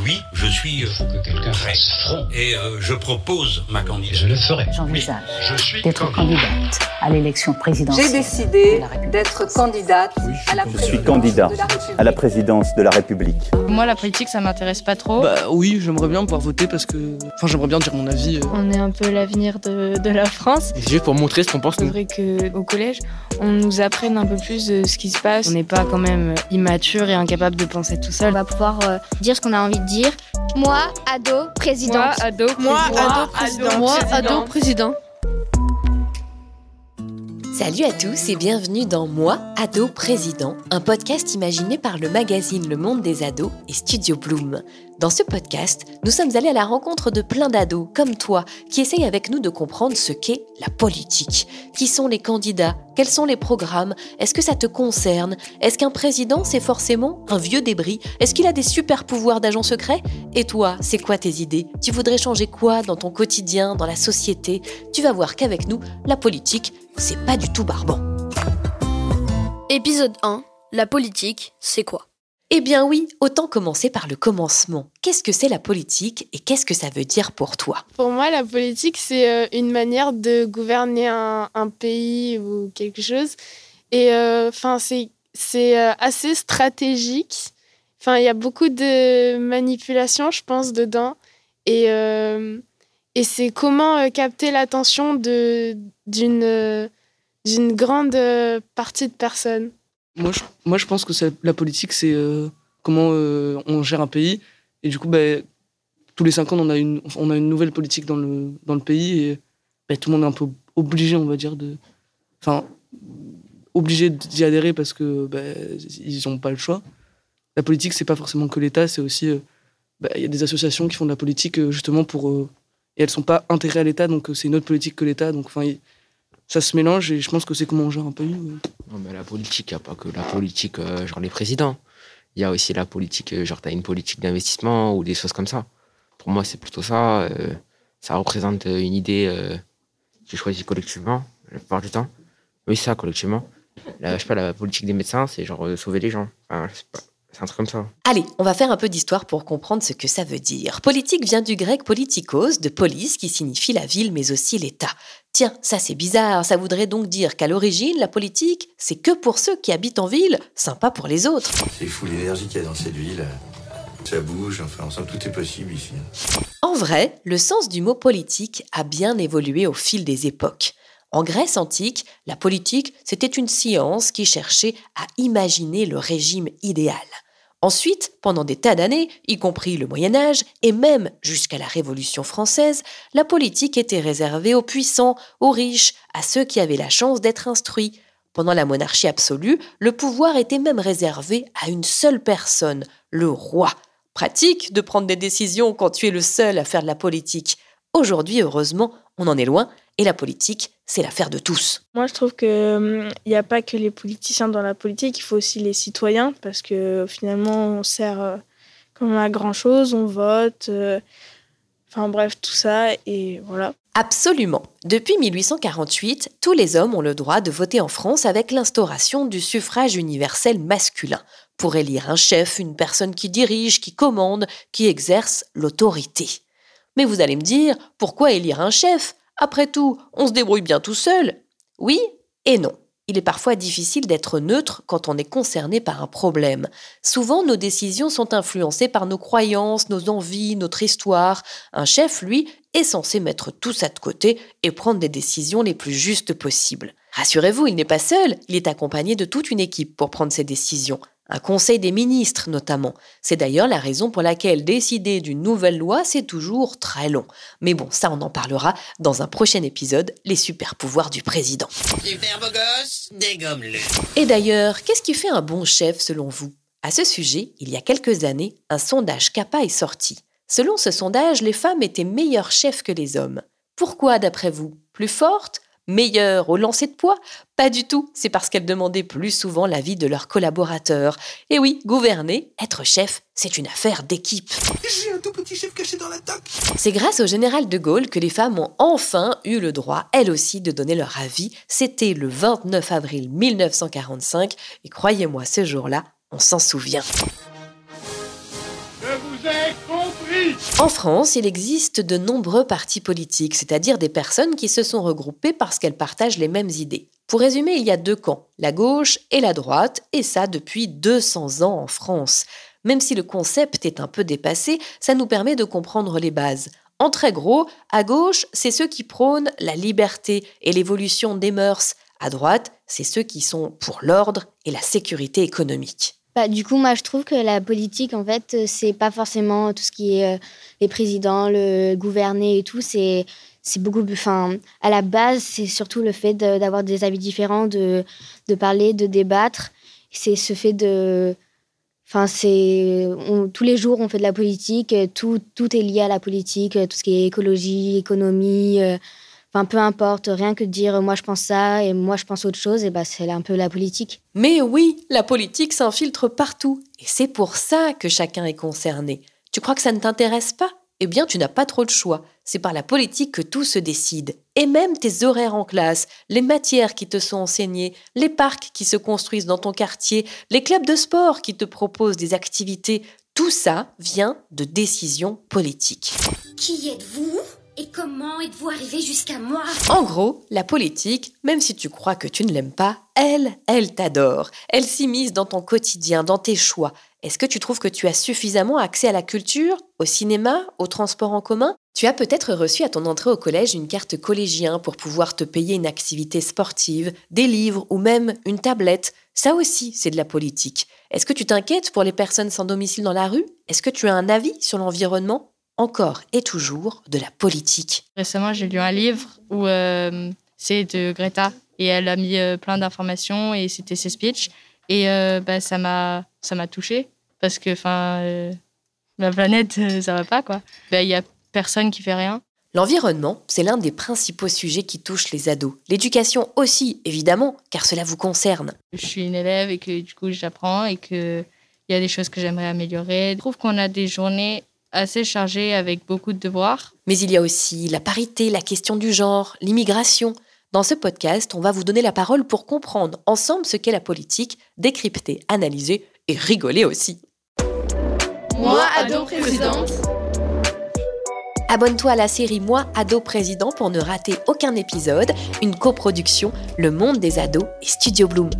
Oui, je suis Il faut que quelqu'un prêt. fasse front. Et euh, je propose ma Et je candidature. le ferai. J'envisage Je suis d'être candidate à l'élection présidentielle. J'ai décidé d'être candidate à la Je suis présidence candidat de la République. à la présidence de la République. Moi, la politique, ça m'intéresse pas trop. Bah oui, j'aimerais bien pouvoir voter parce que. Enfin, j'aimerais bien dire mon avis. euh. On est un peu l'avenir de, de la France. C'est juste pour montrer ce qu'on pense C'est vrai qu'au collège, on nous apprenne un peu plus de ce qui se passe. On n'est pas quand même immature et incapable de penser tout On seul. va pouvoir euh, dire ce qu'on a envie de dire. Moi, ado, présidente. ado, Moi, ado, président. Moi, ado, président. Salut à tous et bienvenue dans Moi, ado président, un podcast imaginé par le magazine Le Monde des ados et Studio Bloom. Dans ce podcast, nous sommes allés à la rencontre de plein d'ados, comme toi, qui essayent avec nous de comprendre ce qu'est la politique. Qui sont les candidats? Quels sont les programmes? Est-ce que ça te concerne? Est-ce qu'un président, c'est forcément un vieux débris? Est-ce qu'il a des super pouvoirs d'agent secret? Et toi, c'est quoi tes idées? Tu voudrais changer quoi dans ton quotidien, dans la société? Tu vas voir qu'avec nous, la politique, c'est pas du tout barbant. Épisode 1. La politique, c'est quoi? Eh bien oui, autant commencer par le commencement. Qu'est-ce que c'est la politique et qu'est-ce que ça veut dire pour toi? Pour moi, la politique, c'est euh, une manière de gouverner un, un pays ou quelque chose. Et enfin, c'est c'est euh, assez stratégique. Enfin, il y a beaucoup de manipulation, je pense, dedans. Et, euh, et c'est comment euh, capter l'attention d'une euh, d'une grande euh, partie de personnes. Moi, je, moi, je pense que la politique, c'est comment on gère un pays. Et du coup, bah, tous les cinq ans, on a une, on a une nouvelle politique dans le, dans le pays. Et bah, tout le monde est un peu obligé, on va dire, de. Enfin, obligé d'y adhérer parce que bah, ils n'ont pas le choix. La politique, c'est pas forcément que l'État, c'est aussi. bah, Il y a des associations qui font de la politique justement pour. Et elles sont pas intégrées à l'État, donc euh, c'est une autre politique que l'État. Donc, enfin, ça se mélange et je pense que c'est comment on gère un pays. ouais. Non, mais la politique, il n'y a pas que la politique, euh, genre les présidents. Il y a aussi la politique, euh, genre tu as une politique d'investissement ou des choses comme ça. Pour moi, c'est plutôt ça. ça représente une idée qui est choisie collectivement, la plupart du temps. Oui, ça, collectivement. La, je sais pas, la politique des médecins, c'est genre sauver les gens. Enfin, pas. C'est un truc comme ça. Allez, on va faire un peu d'histoire pour comprendre ce que ça veut dire. Politique vient du grec politikos, de police, qui signifie la ville, mais aussi l'État. Tiens, ça c'est bizarre, ça voudrait donc dire qu'à l'origine, la politique, c'est que pour ceux qui habitent en ville, sympa pour les autres. C'est fou l'énergie qu'il y a dans cette ville. Ça bouge, enfin, ensemble, tout est possible ici. En vrai, le sens du mot politique a bien évolué au fil des époques. En Grèce antique, la politique, c'était une science qui cherchait à imaginer le régime idéal. Ensuite, pendant des tas d'années, y compris le Moyen Âge et même jusqu'à la Révolution française, la politique était réservée aux puissants, aux riches, à ceux qui avaient la chance d'être instruits. Pendant la monarchie absolue, le pouvoir était même réservé à une seule personne, le roi. Pratique de prendre des décisions quand tu es le seul à faire de la politique. Aujourd'hui, heureusement, on en est loin et la politique, c'est l'affaire de tous. Moi, je trouve qu'il n'y a pas que les politiciens dans la politique, il faut aussi les citoyens, parce que finalement, on sert euh, quand même à grand-chose, on vote, euh, enfin bref, tout ça, et voilà. Absolument. Depuis 1848, tous les hommes ont le droit de voter en France avec l'instauration du suffrage universel masculin, pour élire un chef, une personne qui dirige, qui commande, qui exerce l'autorité. Mais vous allez me dire, pourquoi élire un chef? Après tout, on se débrouille bien tout seul. Oui et non. Il est parfois difficile d'être neutre quand on est concerné par un problème. Souvent, nos décisions sont influencées par nos croyances, nos envies, notre histoire. Un chef, lui, est censé mettre tout ça de côté et prendre des décisions les plus justes possibles. Rassurez-vous, il n'est pas seul, il est accompagné de toute une équipe pour prendre ces décisions. Un conseil des ministres notamment. C'est d'ailleurs la raison pour laquelle décider d'une nouvelle loi, c'est toujours très long. Mais bon, ça on en parlera dans un prochain épisode, les super pouvoirs du président. Super beau gosse, dégomme-le. Et d'ailleurs, qu'est-ce qui fait un bon chef selon vous? À ce sujet, il y a quelques années, un sondage CAPA est sorti. Selon ce sondage, les femmes étaient meilleures chefs que les hommes. Pourquoi d'après vous? Plus fortes? Meilleures au lancer de poids? Pas du tout, c'est parce qu'elles demandaient plus souvent l'avis de leurs collaborateurs. Et oui, gouverner, être chef, c'est une affaire d'équipe. J'ai un tout petit chef caché dans la toque. C'est grâce au général de Gaulle que les femmes ont enfin eu le droit, elles aussi, de donner leur avis. C'était le 29 avril 1945, et croyez-moi, ce jour-là, on s'en souvient. En France, il existe de nombreux partis politiques, c'est-à-dire des personnes qui se sont regroupées parce qu'elles partagent les mêmes idées. Pour résumer, il y a deux camps, la gauche et la droite, et ça depuis 200 ans en France. Même si le concept est un peu dépassé, ça nous permet de comprendre les bases. En très gros, à gauche, c'est ceux qui prônent la liberté et l'évolution des mœurs. À droite, c'est ceux qui sont pour l'ordre et la sécurité économique. Bah, du coup, moi, je trouve que la politique, en fait, euh, c'est pas forcément tout ce qui est euh, les présidents, le gouverner et tout. C'est beaucoup plus. Enfin, à la base, c'est surtout le fait d'avoir des avis différents, de, parler, de débattre. C'est ce fait de. Enfin, c'est. Tous les jours, on fait de la politique. Tout, tout est lié à la politique. Tout ce qui est écologie, économie. Euh, Enfin, peu importe, rien que de dire moi je pense ça et moi je pense autre chose, et bah c'est un peu la politique. Mais oui, la politique s'infiltre partout. Et c'est pour ça que chacun est concerné. Tu crois que ça ne t'intéresse pas? Eh bien, tu n'as pas trop de choix. C'est par la politique que tout se décide. Et même tes horaires en classe, les matières qui te sont enseignées, les parcs qui se construisent dans ton quartier, les clubs de sport qui te proposent des activités, tout ça vient de décisions politiques. Qui êtes-vous? Et comment êtes-vous arrivé jusqu'à moi? En gros, la politique, même si tu crois que tu ne l'aimes pas, elle, elle t'adore. Elle s'immisce dans ton quotidien, dans tes choix. Est-ce que tu trouves que tu as suffisamment accès à la culture, au cinéma, au transport en commun? Tu as peut-être reçu à ton entrée au collège une carte collégien pour pouvoir te payer une activité sportive, des livres ou même une tablette. Ça aussi, c'est de la politique. Est-ce que tu t'inquiètes pour les personnes sans domicile dans la rue? Est-ce que tu as un avis sur l'environnement? Encore et toujours de la politique. Récemment, j'ai lu un livre où euh, c'est de Greta et elle a mis euh, plein d'informations et c'était ses speeches et euh, bah, ça m'a ça m'a touché parce que enfin la planète ça va pas quoi. Bah, il y a personne qui fait rien. L'environnement, c'est l'un des principaux sujets qui touchent les ados. L'éducation aussi, évidemment, car cela vous concerne. Je suis une élève et que du coup j'apprends et que il y a des choses que j'aimerais améliorer. Je trouve qu'on a des journées assez chargé avec beaucoup de devoirs. Mais il y a aussi la parité, la question du genre, l'immigration. Dans ce podcast, on va vous donner la parole pour comprendre ensemble ce qu'est la politique, décrypter, analyser et rigoler aussi. Moi, ado présidente. Abonne-toi à la série Moi, ado président pour ne rater aucun épisode, une coproduction Le Monde des ados et Studio Bloom.